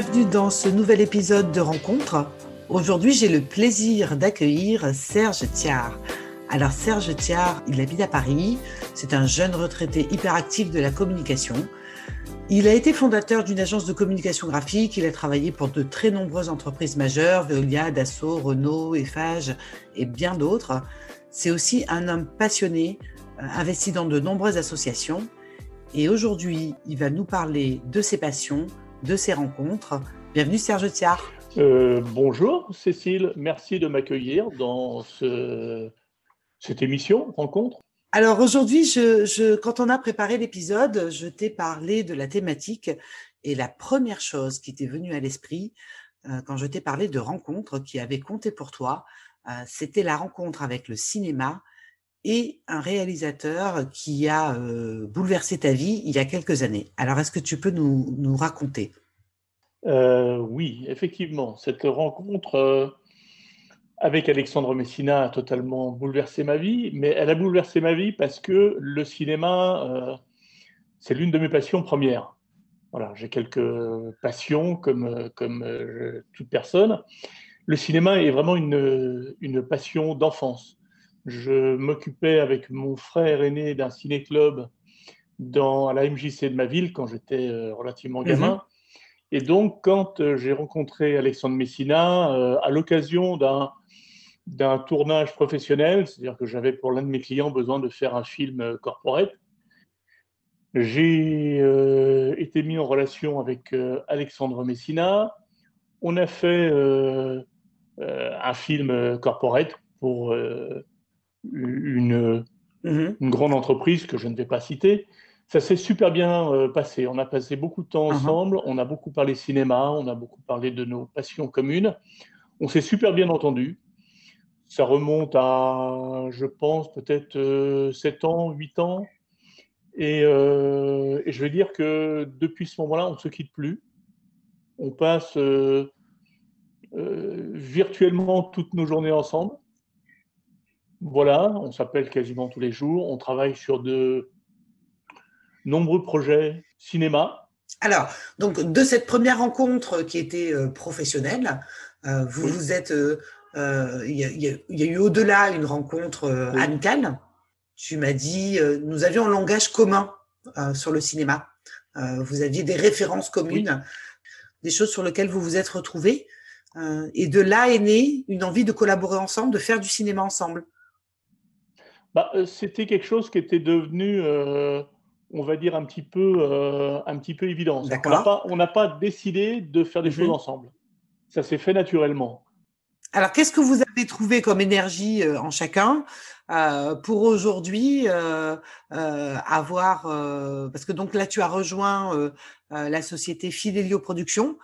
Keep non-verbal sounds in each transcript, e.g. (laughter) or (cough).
Bienvenue dans ce nouvel épisode de Rencontre. Aujourd'hui, j'ai le plaisir d'accueillir Serge Thiard. Alors Serge Thiard, il habite à Paris, c'est un jeune retraité hyperactif de la communication. Il a été fondateur d'une agence de communication graphique, il a travaillé pour de très nombreuses entreprises majeures, Veolia, Dassault, Renault, Eiffage et bien d'autres. C'est aussi un homme passionné, euh, investi dans de nombreuses associations. Et aujourd'hui, il va nous parler de ses passions, de ses rencontres. Bienvenue Serge Thiard. Euh, bonjour Cécile, merci de m'accueillir dans cette émission Rencontre. Alors aujourd'hui, je, quand on a préparé l'épisode, je t'ai parlé de la thématique et la première chose qui t'est venue à l'esprit euh, quand je t'ai parlé de rencontres qui avaient compté pour toi, euh, c'était la rencontre avec le cinéma et un réalisateur qui a euh, bouleversé ta vie il y a quelques années. Alors est-ce que tu peux nous, raconter? Oui, effectivement, cette rencontre avec Alexandre Messina a totalement bouleversé ma vie, mais elle a bouleversé ma vie parce que le cinéma, euh, c'est l'une de mes passions premières. Voilà, j'ai quelques passions comme, comme euh, toute personne. Le cinéma est vraiment une, une passion d'enfance. Je m'occupais avec mon frère aîné d'un ciné-club dans, à la MJC de ma ville quand j'étais euh, relativement gamin. Mhm. Et donc, quand j'ai rencontré Alexandre Messina, à l'occasion d'un d'un tournage professionnel, c'est-à-dire que j'avais pour l'un de mes clients besoin de faire un film euh, corporate. J'ai euh, été mis en relation avec euh, Alexandre Messina. On a fait un film corporate pour une, mhm. une, grande entreprise que je ne vais pas citer. Ça s'est super bien passé. On a passé beaucoup de temps uh-huh. ensemble. On a beaucoup parlé cinéma. On a beaucoup parlé de nos passions communes. On s'est super bien entendu. Ça remonte à, je pense, peut-être 7 euh, ans, 8 ans. Euh, et, je veux dire que depuis ce moment-là, on ne se quitte plus. On passe euh, virtuellement toutes nos journées ensemble. Voilà, on s'appelle quasiment tous les jours. On travaille sur de nombreux projets cinéma. Alors, donc de cette première rencontre qui était professionnelle, vous vous êtes euh, il y, a eu au-delà une rencontre euh, amicale. Tu m'as dit, euh, nous avions un langage commun sur le cinéma. vous aviez des références communes, des choses sur lesquelles vous vous êtes retrouvés. et de là est née une envie de collaborer ensemble, de faire du cinéma ensemble. Bah, c'était quelque chose qui était devenu, on va dire, un petit peu, un petit peu évident. On n'a pas, décidé de faire des mhm. choses ensemble. Ça s'est fait naturellement. Alors, qu'est-ce que vous avez trouvé comme énergie euh, en chacun euh, pour aujourd'hui euh, avoir parce que donc là tu as rejoint la société Fidelio Productions.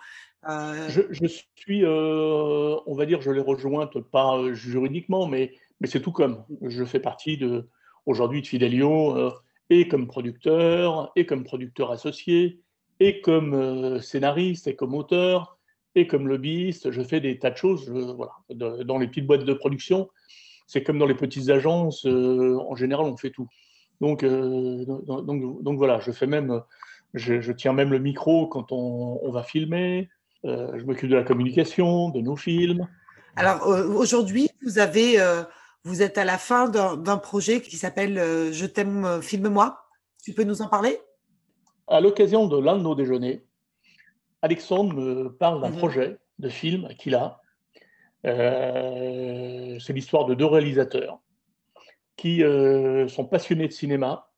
Je, suis, on va dire, je l'ai rejointe pas juridiquement, mais mais c'est tout comme. Je fais partie aujourd'hui de Fidelio et comme producteur et comme producteur associé et comme scénariste et comme auteur et comme lobbyiste, je fais des tas de choses voilà, dans les petites boîtes de production. C'est comme dans les petites agences, euh, en général, on fait tout. Donc, euh, donc, donc, voilà, je fais même, je, tiens même le micro quand on, va filmer. Euh, je m'occupe de la communication, de nos films. Alors aujourd'hui, vous avez, vous êtes à la fin d'un projet qui s'appelle Je t'aime, filme-moi. Tu peux nous en parler? À l'occasion de l'un de nos déjeuners, Alexandre me parle d'un mhm. projet de film qu'il a. Euh, c'est l'histoire de deux réalisateurs qui euh, sont passionnés de cinéma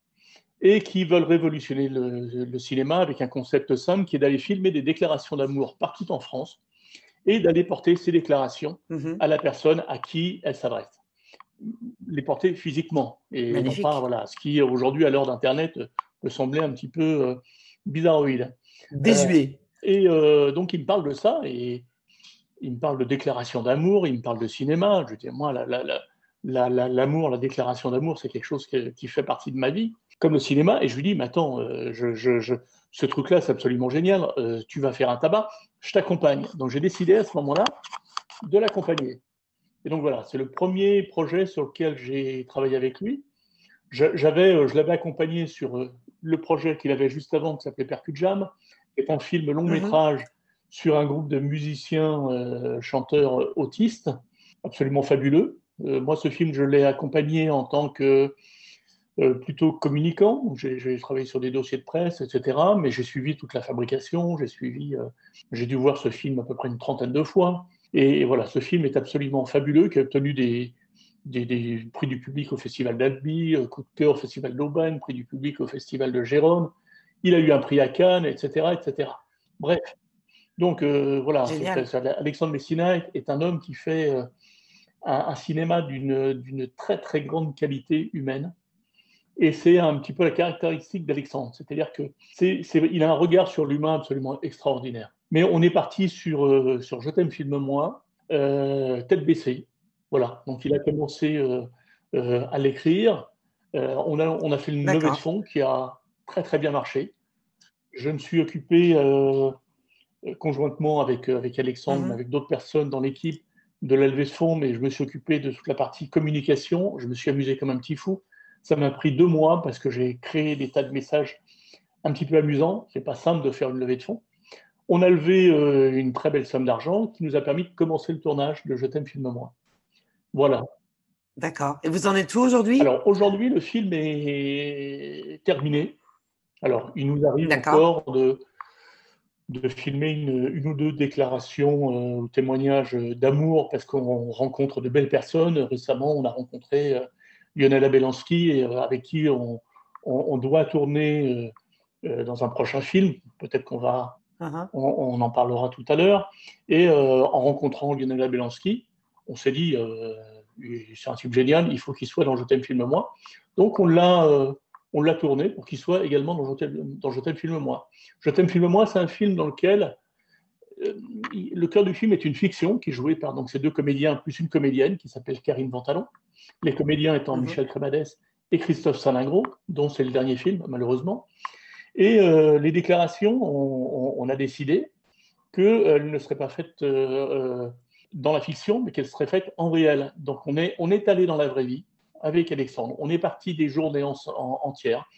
et qui veulent révolutionner le, cinéma avec un concept simple qui est d'aller filmer des déclarations d'amour partout en France et d'aller porter ces déclarations mhm. à la personne à qui elles s'adressent. Les porter physiquement et non pas voilà, ce qui aujourd'hui à l'heure d'Internet peut sembler un petit peu euh, bizarroïde. Désuet. Et euh, donc, il me parle de ça, et il me parle de déclaration d'amour, il me parle de cinéma. Je dis, moi, l'amour, la, déclaration d'amour, c'est quelque chose qui, fait partie de ma vie, comme le cinéma. Et je lui dis, mais attends, euh, je, ce truc-là, c'est absolument génial, euh, tu vas faire un tabac, je t'accompagne. Donc, j'ai décidé à ce moment-là de l'accompagner. Et donc, voilà, c'est le premier projet sur lequel j'ai travaillé avec lui. J'avais, je l'avais accompagné sur le projet qu'il avait juste avant qui s'appelait Percut Jam C'est un film long métrage sur un groupe de musiciens, chanteurs autistes, absolument fabuleux. moi, ce film, je l'ai accompagné en tant que euh, plutôt communicant. J'ai travaillé sur des dossiers de presse, etc. Mais j'ai suivi toute la fabrication. J'ai suivi, euh, j'ai dû voir ce film à peu près une trentaine de fois. Et, voilà, ce film est absolument fabuleux, qui a obtenu des, des, prix du public au Festival d'Albi, euh, coup de cœur au Festival d'Aubagne, prix du public au Festival de Gérone. Il a eu un prix à Cannes, etc., etc. Bref. Donc voilà, Alexandre Messina est, un homme qui fait un, cinéma d'une très très grande qualité humaine. Et c'est un petit peu la caractéristique d'Alexandre, c'est-à-dire que c'est, il a un regard sur l'humain absolument extraordinaire. Mais on est parti sur, euh, sur Je t'aime, filme-moi, euh, tête baissée. Voilà, donc il a commencé euh, à l'écrire. on, a, on a fait une levée de fonds qui a très très bien marché. Je me suis occupé conjointement avec, avec Alexandre, mm-hmm. avec d'autres personnes dans l'équipe de la levée de fonds, mais je me suis occupé de toute la partie communication. Je me suis amusé comme un petit fou. Ça m'a pris deux mois parce que j'ai créé des tas de messages un petit peu amusants. C'est pas simple de faire une levée de fonds. On a levé euh, une très belle somme d'argent qui nous a permis de commencer le tournage de Je t'aime, filme-moi. Voilà. D'accord. Et vous en êtes où aujourd'hui? Alors aujourd'hui, le film est terminé. Alors, il nous arrive encore de, de filmer une, ou deux déclarations euh, ou témoignages d'amour parce qu'on rencontre de belles personnes. Récemment, on a rencontré euh, Lionel Abelansky, euh, avec qui on, doit tourner euh, dans un prochain film. Peut-être qu'on va, uh-huh. on, en parlera tout à l'heure. Et en rencontrant Lionel Abelansky, on s'est dit, c'est un type génial, il faut qu'il soit dans Je t'aime, filme-moi. Donc on l'a, on l'a tourné pour qu'il soit également dans Je t'aime, filme-moi. Je t'aime, filme-moi, c'est un film dans lequel le cœur du film est une fiction qui est jouée par donc, ces deux comédiens plus une comédienne qui s'appelle Karine Ventalon les comédiens étant mhm. Michel Cremades et Christophe Salingro, dont c'est le dernier film, malheureusement. Et euh, les déclarations, on, a décidé qu'elles ne seraient pas faites euh, euh, dans la fiction, mais qu'elles seraient faites en réel. Donc on est, allé dans la vraie vie avec Alexandre. On est parti des journées entières.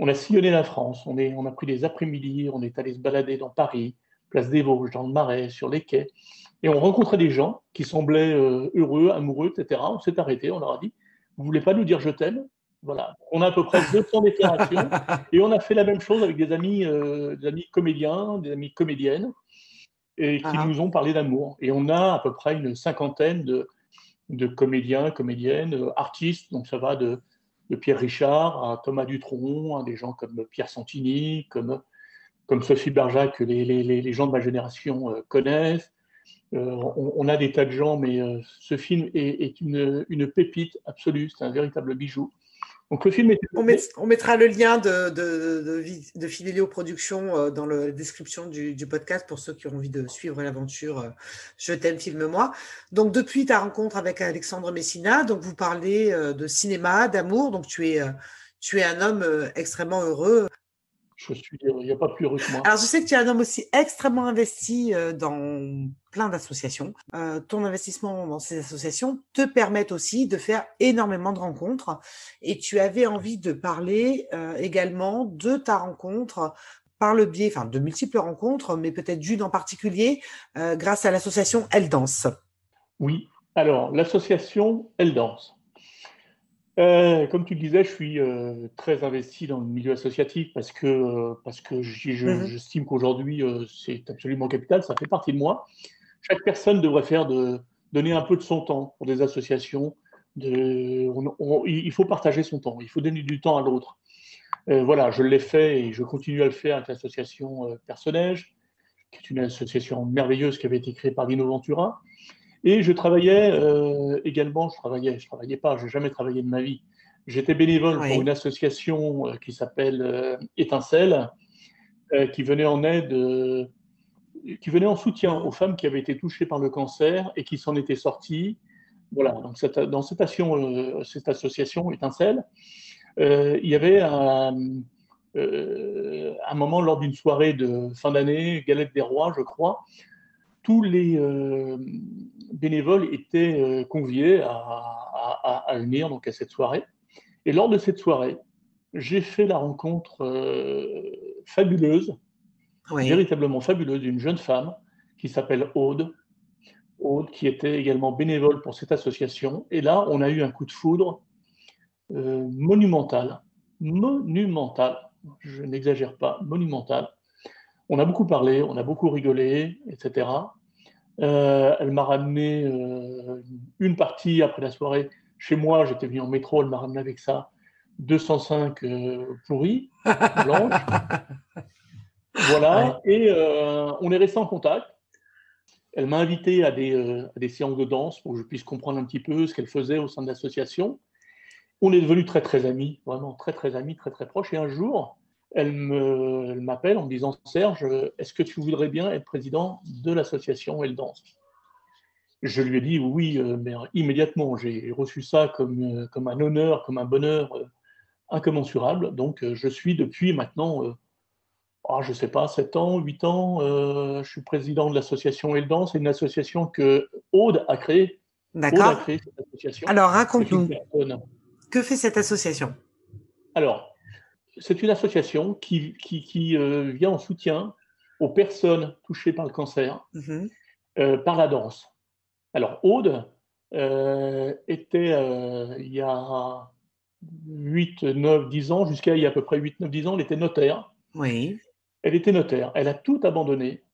On a sillonné la France, on, on a pris des après-midi, on est allé se balader dans Paris, place des Vosges, dans le Marais, sur les quais. Et on rencontrait des gens qui semblaient euh, heureux, amoureux, etc. On s'est arrêté, on leur a dit Vous voulez pas nous dire je t'aime? Voilà. On a à peu près 200 déclarations. (laughs) et on a fait la même chose avec des amis, euh, des amis comédiens, des amis comédiennes, et qui ah. nous ont parlé d'amour. Et on a à peu près une cinquantaine de, de comédiens, comédiennes, euh, artistes. Donc ça va de, de Pierre Richard à Thomas Dutronc, à des gens comme Pierre Santini, comme comme Sophie Berjac, que les, les, les, gens de ma génération connaissent, euh, on, a des tas de gens, mais euh, ce film est, une, pépite absolue, c'est un véritable bijou. Donc le film est... on, mettra le lien de, de, de, Fidelio Productions euh, dans la description du, podcast pour ceux qui ont envie de suivre l'aventure Je t'aime, filme-moi. Donc depuis ta rencontre avec Alexandre Messina, donc vous parlez de cinéma, d'amour, donc tu es, tu es un homme extrêmement heureux je suis, il n'y a pas plus heureux que moi. Alors, je sais que tu es un homme aussi extrêmement investi euh, dans plein d'associations. Euh, ton investissement dans ces associations te permet aussi de faire énormément de rencontres. Et tu avais envie de parler euh, également de ta rencontre par le biais, enfin, de multiples rencontres, mais peut-être d'une en particulier, grâce à l'association Elle Danse. Oui. Alors, l'association Elle Danse. Euh, comme tu le disais, je suis euh, très investi dans le milieu associatif parce que, euh, parce que mhm. j'estime qu'aujourd'hui, c'est absolument capital, ça fait partie de moi. Chaque personne devrait faire de, donner un peu de son temps pour des associations. De, il faut partager son temps, il faut donner du temps à l'autre. voilà, je l'ai fait et je continue à le faire avec l'association Personnage, qui est une association merveilleuse qui avait été créée par Dino Ventura. Et je travaillais euh, également, je travaillais, je travaillais pas, je n'ai jamais travaillé de ma vie. J'étais bénévole pour une association euh, qui s'appelle euh, Étincelle, qui venait en aide, qui venait en soutien aux femmes qui avaient été touchées par le cancer et qui s'en étaient sorties. Voilà, donc cette, dans cette, cette association Étincelle, il y avait un, un moment lors d'une soirée de fin d'année, Galette des Rois, je crois, tous les euh, bénévoles étaient euh, conviés à, à, venir donc, à cette soirée. Et lors de cette soirée, j'ai fait la rencontre euh, fabuleuse véritablement fabuleuse d'une jeune femme qui s'appelle Aude, Aude, qui était également bénévole pour cette association. Et là, on a eu un coup de foudre euh, monumental, monumental, je n'exagère pas, monumental. On a beaucoup parlé, on a beaucoup rigolé, etc. Euh, elle m'a ramené euh, une partie après la soirée chez moi, j'étais venu en métro, elle m'a ramené avec ça 205 pourris, (laughs) blanches. voilà, et on est resté en contact. Elle m'a invité à des, euh, des, séances de danse pour que je puisse comprendre un petit peu ce qu'elle faisait au sein de l'association. On est devenus très très amis, vraiment très très amis, très très proches. Et un jour, elle m'appelle en me disant Serge, est-ce que tu voudrais bien être président de l'association Elle Danse Je lui ai dit oui, euh, mais immédiatement. J'ai reçu ça comme, euh, comme un honneur, comme un bonheur incommensurable. Donc je suis depuis maintenant ah, je ne sais pas, 7 ans, 8 ans, euh, je suis président de l'association Eldan. C'est une association que Aude a créée. D'accord. Alors, raconte-nous. Que fait cette association? Alors, c'est une association qui, qui, euh, vient en soutien aux personnes touchées par le cancer mhm. euh, par la danse. Alors, Aude était, il y a 8, 9, 10 ans, jusqu'à il y a à peu près 8, 9, 10 ans, elle était notaire. Oui. Elle était notaire. Elle a tout abandonné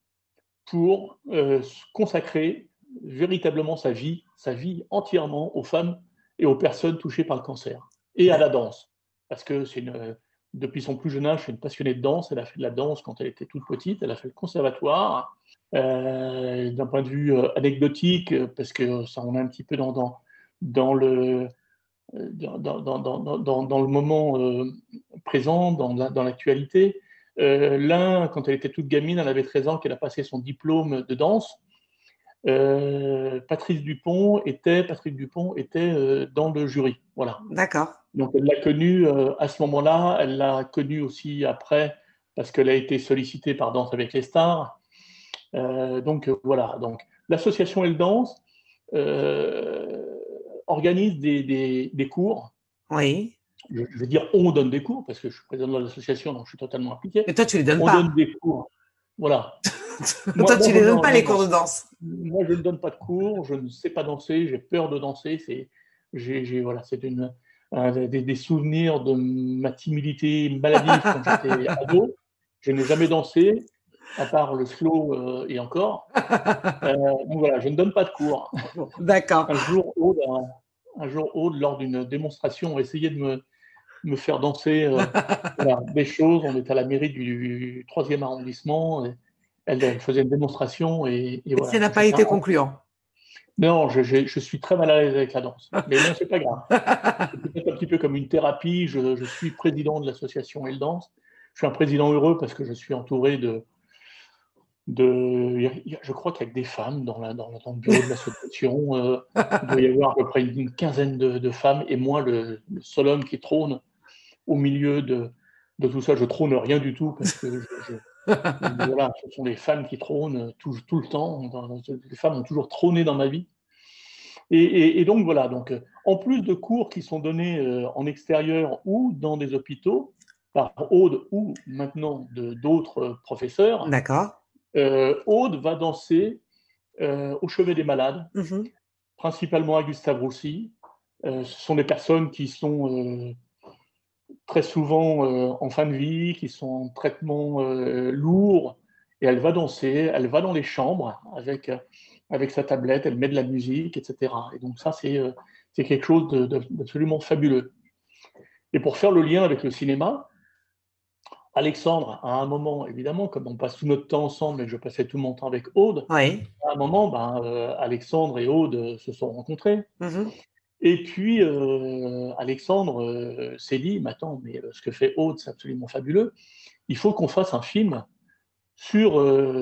pour euh, consacrer véritablement sa vie, sa vie entièrement aux femmes et aux personnes touchées par le cancer et à la danse. Parce que c'est une, depuis son plus jeune âge, c'est une passionnée de danse. Elle a fait de la danse quand elle était toute petite. Elle a fait le conservatoire. Euh, d'un point de vue euh, anecdotique, parce que ça on est un petit peu dans, dans, dans le dans, le moment présent, dans l'actualité. Euh, l'un, quand elle était toute gamine, elle avait 13 ans, qu'elle a passé son diplôme de danse. Euh, Patrice Dupont était, Patrick Dupont était euh, dans le jury. Voilà. D'accord. Donc elle l'a connu à ce moment-là, elle l'a connu aussi après parce qu'elle a été sollicitée par Danse avec les stars. donc voilà. Donc l'association Elle Danse organise des, des, des, cours. Oui je, vais dire on donne des cours, parce que je suis président de l'association, donc je suis totalement impliqué. Mais toi, tu les donnes on pas. On donne des cours. Voilà. (laughs) toi, tu ne les donnes pas, les cours de danse. Moi, je ne donne pas de cours, je ne sais pas danser, j'ai peur de danser. C'est, j'ai, voilà, c'est une, des, souvenirs de ma timidité maladive quand j'étais (laughs) ado. Je n'ai jamais dansé, à part le slow euh, et encore. Euh, donc voilà, je ne donne pas de cours. D'accord. Un jour, Aude, un, un jour, Aude, lors d'une démonstration, a essayé de me, me faire danser euh, (laughs) des choses. On était à la mairie du 3e arrondissement. elle, faisait une démonstration. Et, voilà. Ça n'a pas été concluant. Non, je, suis très mal à l'aise avec la danse. (laughs) Mais non, c'est pas grave. C'est peut-être un petit peu comme une thérapie. Je, suis président de l'association Elle Danse. Je suis un président heureux parce que je suis entouré de. de je crois qu'il y a que des femmes dans, la, dans, le bureau de l'association. Euh, il doit y avoir à peu près une quinzaine de, femmes et moi, le, le, seul homme qui trône au milieu de, de, tout ça. Je trône rien du tout parce que voilà, ce sont les femmes qui trônent tout, tout, le temps. Les femmes ont toujours trôné dans ma vie. Et, et, donc voilà, donc, en plus de cours qui sont donnés euh, en extérieur ou dans des hôpitaux, par Aude ou maintenant d'autres professeurs. Euh, Aude va danser euh, au chevet des malades, mm-hmm. principalement à Gustave Roussy. ce sont des personnes qui sont très souvent euh, en fin de vie, qui sont en traitement euh, lourd, et elle va danser, elle va dans les chambres avec, euh, avec sa tablette, elle met de la musique, etc. Et donc ça, c'est c'est quelque chose d'absolument fabuleux. Et pour faire le lien avec le cinéma, Alexandre, à un moment, évidemment, comme on passe tout notre temps ensemble et que je passais tout mon temps avec Aude, à un moment, ben, Alexandre et Aude se sont rencontrés. Mm-hmm. Et puis, euh, Alexandre euh, s'est dit, mais attends, mais euh, ce que fait Aude, c'est absolument fabuleux. Il faut qu'on fasse un film sur,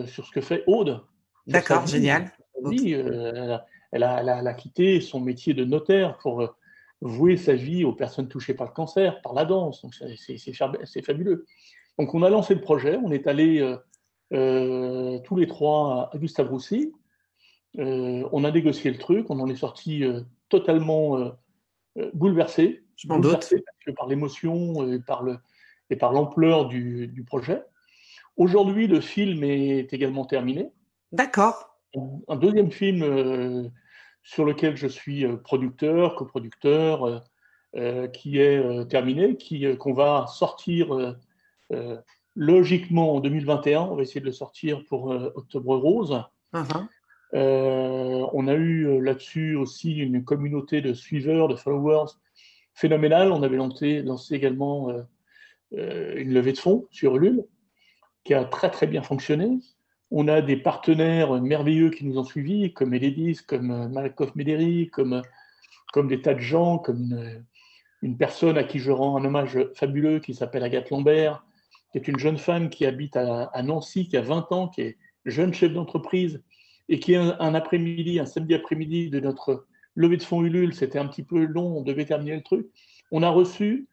sur ce que fait Aude. D'accord, génial. elle, a, elle, a, quitté son métier de notaire pour vouer sa vie aux personnes touchées par le cancer, par la danse. Donc, c'est fabuleux. Donc, on a lancé le projet. On est allé tous les trois à Gustave Roussy. on a négocié le truc. On en est sorti totalement euh, euh, bouleversé. Je m'en doute. Par l'émotion et par le et par l'ampleur du, du, projet. Aujourd'hui, le film est également terminé. D'accord. Un deuxième film euh, sur lequel je suis producteur, coproducteur, euh, qui est terminé, qui qu'on va sortir logiquement en 2021. On va essayer de le sortir pour Octobre Rose. Uh-huh. On a eu là-dessus aussi une communauté de suiveurs, de followers phénoménale. On avait lancé, également une levée de fonds sur Ulule qui a très très bien fonctionné. On a des partenaires merveilleux qui nous ont suivis, comme Eledis, comme euh, Malakov Mederi, comme, comme des tas de gens, comme une, personne à qui je rends un hommage fabuleux qui s'appelle Agathe Lambert, qui est une jeune femme qui habite à, Nancy, qui a 20 ans, qui est jeune chef d'entreprise, et qui un, un après-midi, un samedi après-midi de notre levée de fonds Ulule, c'était un petit peu long, on devait terminer le truc, on a reçu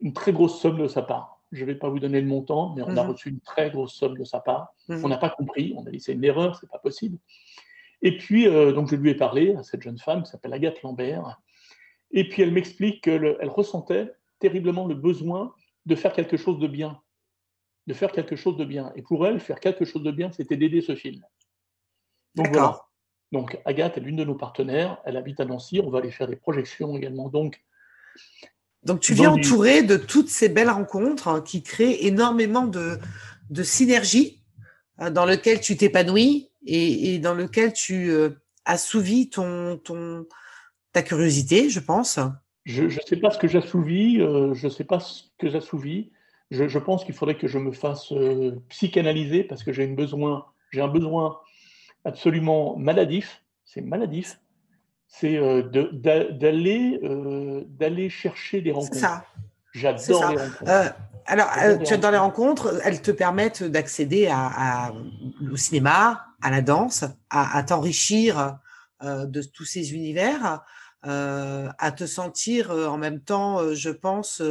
une très grosse somme de sa part je ne vais pas vous donner le montant, mais on a mhm. reçu une très grosse somme de sa part. Mhm. On n'a pas compris, on a dit c'est une erreur, c'est pas possible. Et puis, euh, donc je lui ai parlé à cette jeune femme qui s'appelle Agathe Lambert. Et puis elle m'explique qu'elle ressentait terriblement le besoin de faire quelque chose de bien. De faire quelque chose de bien. Et pour elle, faire quelque chose de bien, c'était d'aider ce film. Donc voilà. Donc Agathe est l'une de nos partenaires. Elle habite à Nancy. On va aller faire des projections également. Donc donc tu viens entouré de toutes ces belles rencontres hein, qui créent énormément de, de synergie hein, dans lequel tu t'épanouis et, dans lequel tu euh, assouvis ton, ton, ta curiosité, je pense. Je ne sais pas ce que j'assouvis, euh, je ne sais pas ce que j'assouvis. Je, je, pense qu'il faudrait que je me fasse euh, psychanalyser parce que j'ai besoin, j'ai un besoin absolument maladif. C'est maladif c'est euh, d'aller euh, d'aller chercher des rencontres. Ça. J'adore les rencontres. Euh, alors, tu adores les rencontres, elles te permettent d'accéder à, au cinéma, à la danse, à, t'enrichir de tous ces univers, à te sentir en même temps, je pense,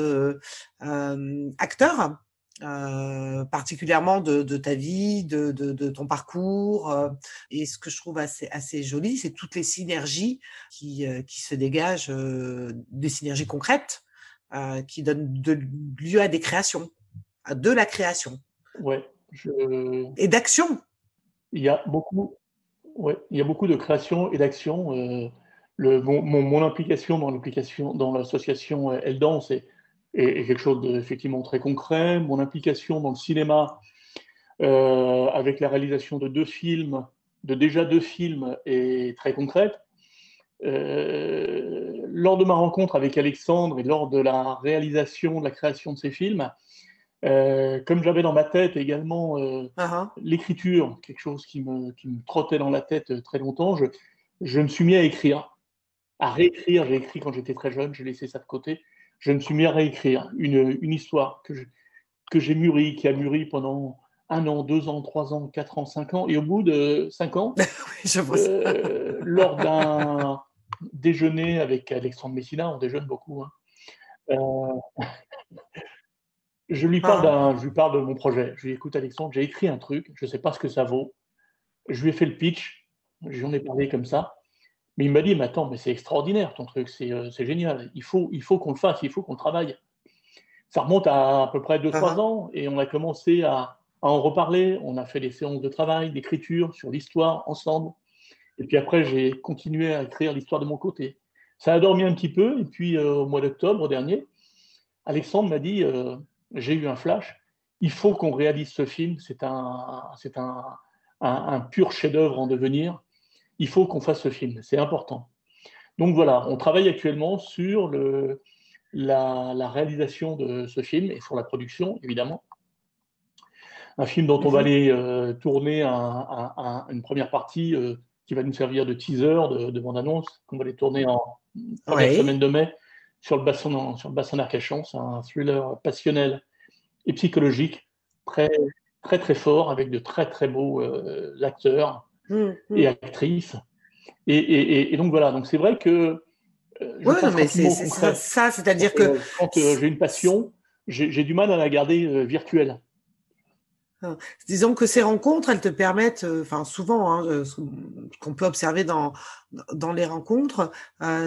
acteur euh, particulièrement de, ta vie, de, ton parcours. Euh, et ce que je trouve assez, assez joli, c'est toutes les synergies qui, euh, qui se dégagent, des synergies concrètes, qui donnent de, lieu à des créations, à de la création. Ouais. Et d'action. Il y a beaucoup, ouais, il y a beaucoup de création et d'action. le, mon, mon, implication dans l'implication dans l'association Eldan, c'est est, quelque chose d'effectivement très concret. Mon implication dans le cinéma, euh, avec la réalisation de deux films, de déjà deux films, est très concrète. Euh, lors de ma rencontre avec Alexandre et lors de la réalisation, de la création de ces films, euh, comme j'avais dans ma tête également uh-huh. l'écriture, quelque chose qui me, qui me, trottait dans la tête très longtemps, je, je me suis mis à écrire, à réécrire. J'ai écrit quand j'étais très jeune, j'ai laissé ça de côté je me suis mis à réécrire une, une histoire que, que j'ai mûrie, qui a mûri pendant un an, deux ans, trois ans, quatre ans, cinq ans. Et au bout de cinq ans, (laughs) euh, lors d'un déjeuner avec Alexandre Messina, on déjeune beaucoup, hein, euh, je, lui parle ah. je lui parle de mon projet. Je lui dis, écoute Alexandre, j'ai écrit un truc, je ne sais pas ce que ça vaut. Je lui ai fait le pitch, j'en ai parlé comme ça. Mais il m'a dit, mais attends, mais c'est extraordinaire ton truc, c'est euh, génial. Il faut, il faut qu'on le fasse, il faut qu'on travaille. Ça remonte à à peu près 2-3 uh-huh. ans et on a commencé à, en reparler. On a fait des séances de travail, d'écriture sur l'histoire ensemble. Et puis après, j'ai continué à écrire l'histoire de mon côté. Ça a dormi un petit peu. Et puis euh, au mois d'octobre dernier, Alexandre m'a dit, euh, j'ai eu un flash, il faut qu'on réalise ce film. C'est un, un, un, un pur chef-d'œuvre en devenir il faut qu'on fasse ce film, c'est important. Donc voilà, on travaille actuellement sur le, la, réalisation de ce film et sur la production, évidemment. Un film dont on va aller euh, tourner une première partie euh, qui va nous servir de teaser, de, bande-annonce, qu'on va aller tourner en première semaine de mai sur le bassin, sur le bassin d'Arcachon. C'est un thriller passionnel et psychologique, très, très, très fort, avec de très, très beaux euh, acteurs. Et actrice. Et, et, donc voilà, donc c'est vrai que. Euh, oui, mais c'est ça, c'est-à-dire que. Quand euh, j'ai une passion, j'ai du mal à la garder euh, virtuelle. Ah, disons que ces rencontres, elles te permettent, enfin souvent, hein, ce qu'on peut observer dans, dans les rencontres,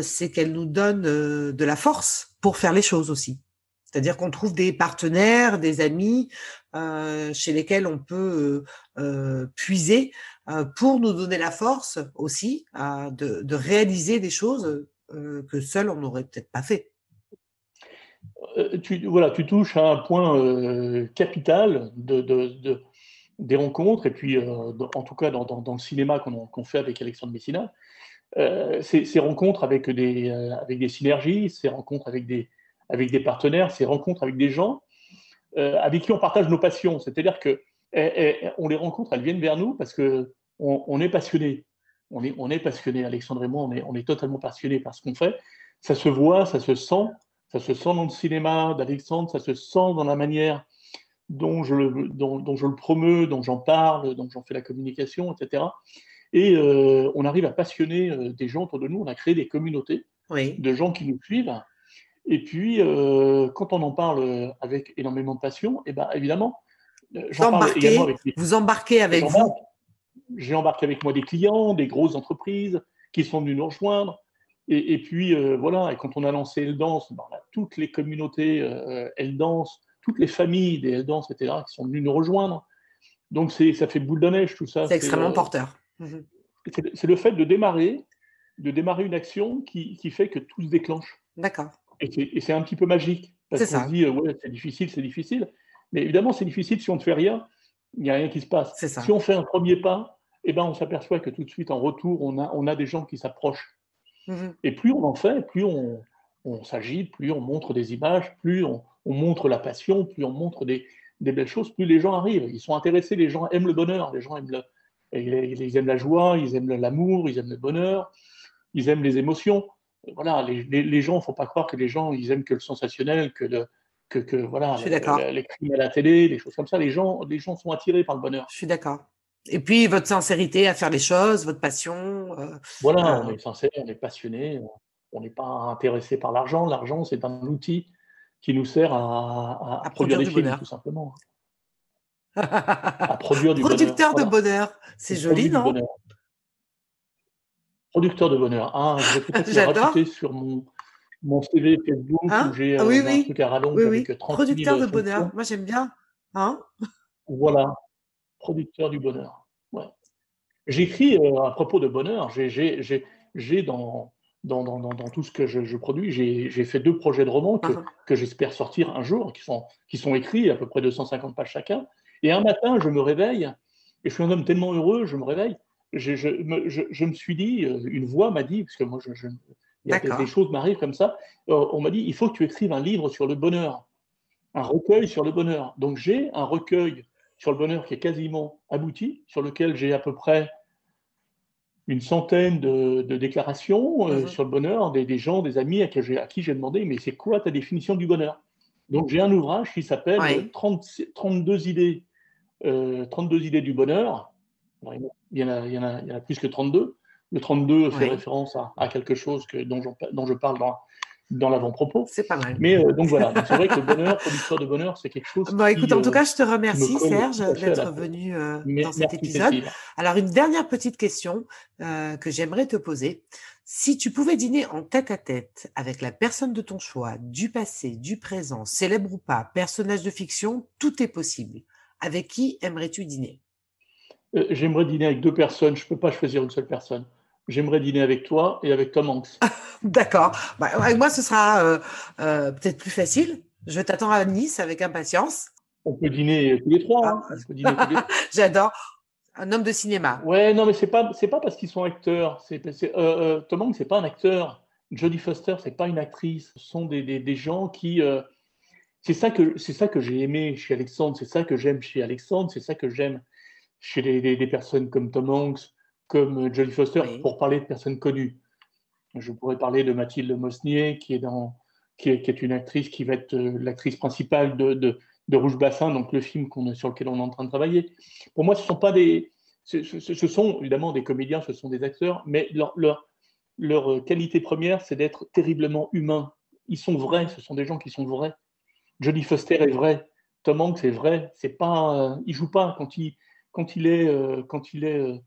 c'est qu'elles nous donnent de la force pour faire les choses aussi. C'est-à-dire qu'on trouve des partenaires, des amis euh, chez lesquels on peut euh, puiser pour nous donner la force aussi de, réaliser des choses que seul on n'aurait peut-être pas fait. Tu, voilà, tu touches à un point capital de, de, des rencontres, et puis en tout cas dans, le cinéma qu'on fait avec Alexandre Messina, ces, rencontres avec des synergies, ces rencontres avec des, avec des partenaires, ces rencontres avec des gens euh, avec qui on partage nos passions. C'est-à-dire que eh, eh, on les rencontre, elles viennent vers nous parce que on, est passionné. On est, on est passionné, Alexandre et moi, on est, on est totalement passionné par ce qu'on fait. Ça se voit, ça se sent, ça se sent dans le cinéma d'Alexandre, ça se sent dans la manière dont je le, dont, je le promeux, dont j'en parle, dont j'en fais la communication, etc. Et euh, on arrive à passionner euh, des gens autour de nous. On a créé des communautés de gens qui nous suivent et puis, euh, quand on en parle avec énormément de passion, et eh ben, évidemment, euh, j'en parle également avec Vous embarquez avec vous J'ai embarqué avec moi des clients, des grosses entreprises qui sont venus nous rejoindre. Et, puis, euh, voilà, et quand on a lancé Eldance, ben, toutes les communautés euh, Eldance, toutes les familles des Eldance, etc., qui sont venues nous rejoindre. Donc, ça fait boule de neige, tout ça. C'est extrêmement porteur. Mhm. C'est le fait de démarrer, de démarrer une action qui, qui fait que tout se déclenche. D'accord. Et c'est un petit peu magique. Parce qu'on se dit, euh, ouais, c'est difficile, c'est difficile. Mais évidemment, c'est difficile si on ne fait rien, il n'y a rien qui se passe. Si on fait un premier pas, eh ben, on s'aperçoit que tout de suite, en retour, on a, on a des gens qui s'approchent. Mhm. Et plus on en fait, plus on, on s'agite, plus on montre des images, plus on, on, montre la passion, plus on montre des, des, belles choses, plus les gens arrivent. Ils sont intéressés, les gens aiment le bonheur, les gens aiment, le, ils aiment la joie, ils aiment l'amour, ils aiment le bonheur, ils aiment les émotions voilà, les, les, gens, il ne faut pas croire que les gens, ils aiment que le sensationnel, que, le, que, que voilà, les crimes à la télé, les choses comme ça. Les gens, les gens sont attirés par le bonheur. Je suis d'accord. Et puis, votre sincérité à faire les choses, votre passion. Euh, voilà, euh, on est sincère, on est passionné, on n'est pas intéressé par l'argent. L'argent, c'est un outil qui nous sert à, à, produire, des films, bonheur. tout simplement. (laughs) à produire du Producteur de bonheur, c'est joli, non? Producteur de bonheur. Ah, je vais peut-être (laughs) rajouter sur mon, mon CV Facebook hein où j'ai ah, oui, oui. un truc à rallonge avec 30 Producteur de bonheur. Moi, j'aime bien. Hein voilà. Producteur du bonheur. Ouais. J'écris euh, à propos de bonheur. J'ai dans, dans, dans, dans, tout ce que je, je produis, j'ai fait deux projets de romans que, uh-huh. que j'espère sortir un jour, qui sont, qui sont écrits à peu près 250 pages chacun. Et un matin, je me réveille, et je suis un homme tellement heureux, je me réveille, je, je, me, je, me, suis dit, euh, une voix m'a dit, parce que moi, je, il y a des, choses m'arrivent comme ça, euh, on m'a dit, il faut que tu écrives un livre sur le bonheur, un recueil sur le bonheur. Donc j'ai un recueil sur le bonheur qui est quasiment abouti, sur lequel j'ai à peu près une centaine de, déclarations euh, mhm. sur le bonheur, des, des, gens, des amis à qui j'ai demandé, mais c'est quoi ta définition du bonheur? Donc j'ai un ouvrage qui s'appelle 32 idées, 32 idées du bonheur il y, en a, il, y en a, il y en a plus que 32. Le 32 fait référence à, quelque chose que, dont, dont, je parle dans, dans l'avant-propos. C'est pas mal. Mais euh, donc voilà, c'est vrai que le bonheur, producteur de bonheur, c'est quelque chose. Bon, écoute, en tout cas, je te remercie, Serge, d'être venu euh, dans cet épisode. Alors, une dernière petite question euh, que j'aimerais te poser. Si tu pouvais dîner en tête à tête avec la personne de ton choix, du passé, du présent, célèbre ou pas, personnage de fiction, tout est possible. Avec qui aimerais-tu dîner? Euh, j'aimerais dîner avec deux personnes, je ne peux pas choisir une seule personne. J'aimerais dîner avec toi et avec Tom Hanks. D'accord. Bah, avec moi, ce sera euh, euh, peut-être plus facile. Je t'attends à Nice avec impatience. On peut dîner tous les trois. Hein. (laughs) J'adore. Un homme de cinéma. Ouais, non, mais c'est pas c'est pas parce qu'ils sont acteurs. C'est, Tom Hanks, c'est pas un acteur. Jodie Foster, c'est pas une actrice. Ce sont des, des, des gens qui c'est ça que c'est ça que j'ai aimé chez Alexandre. C'est ça que j'aime chez Alexandre. C'est ça que j'aime chez des, personnes comme Tom Hanks, comme euh, Jodie Foster, pour parler de personnes connues. Je pourrais parler de Mathilde Mosnier, qui est, dans, qui est, qui est une actrice qui va être euh, l'actrice principale de, de, de, Rouge Bassin, donc le film sur lequel on est en train de travailler. Pour moi, ce sont pas des, ce, ce, sont évidemment des comédiens, ce sont des acteurs, mais leur, leur, leur euh, qualité première, c'est d'être terriblement humains. Ils sont vrais, ce sont des gens qui sont vrais. Jodie Foster est vrai, Tom Hanks est vrai. C'est pas, il joue pas quand il quand il est, euh, quand il est euh,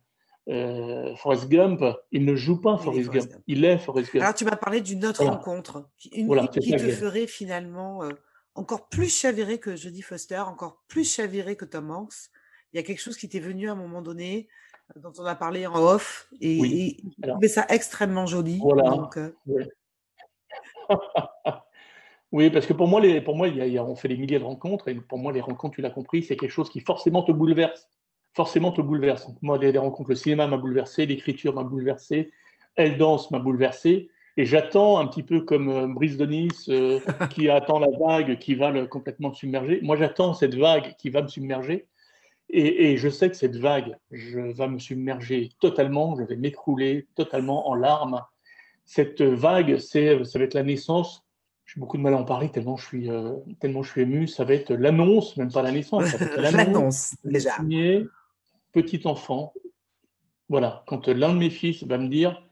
euh, Forrest Gump, il ne joue pas Forrest, Gump. Il est Forrest Gump. Alors, tu m'as parlé d'une autre rencontre, une qui te ferait finalement encore plus chaviré que Jodie Foster, encore plus chaviré que Tom Hanks. Il y a quelque chose qui t'est venu à un moment donné, dont on a parlé en off, et, oui. et ça extrêmement joli. Voilà. Donc, euh, (laughs) Oui, parce que pour moi, les, pour moi il y a, on fait des milliers de rencontres, et pour moi, les rencontres, tu l'as compris, c'est quelque chose qui forcément te bouleverse. Forcément te bouleverse. moi, les, rencontres, le cinéma m'a bouleversé, l'écriture m'a bouleversé, Elle danse m'a bouleversé, et j'attends un petit peu comme euh, Brice Denis euh, (laughs) qui attend la vague qui va le complètement submerger. Moi, j'attends cette vague qui va me submerger. Et, et, je sais que cette vague je, va me submerger totalement, je vais m'écrouler totalement en larmes. Cette vague, c'est, ça va être la naissance j'ai beaucoup de mal à en parler tellement je suis, euh, tellement je suis ému. Ça va être l'annonce, même pas la naissance. (laughs) l'annonce, déjà. Petit enfant. Voilà, quand l'un de mes fils va me dire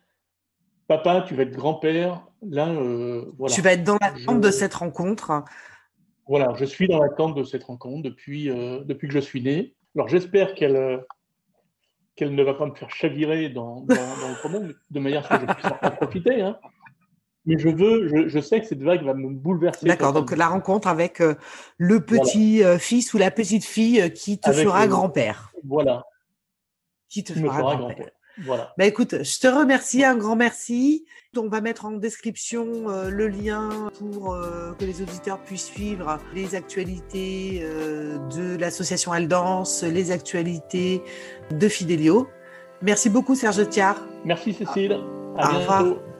Papa, tu vas être grand-père, là, euh, voilà. Tu vas être dans l'attente de cette rencontre. Voilà, je suis dans l'attente de cette rencontre depuis, euh, depuis que je suis né. Alors j'espère qu'elle qu'elle ne va pas me faire chavirer dans, dans, le monde, de manière à ce que je puisse en profiter. Hein. Mais je veux, je, sais que cette vague va me bouleverser. D'accord, donc la rencontre avec euh, le petit euh, fils ou la petite fille euh, qui te fera grand-père. Voilà. Qui te fera, grand-père. voilà. Bah écoute, je te remercie, un grand merci. On va mettre en description le lien pour que les auditeurs puissent suivre les actualités de l'association Aldance, les actualités de Fidelio. Merci beaucoup Serge Thiard. Merci Cécile. À Au bientôt. Revoir.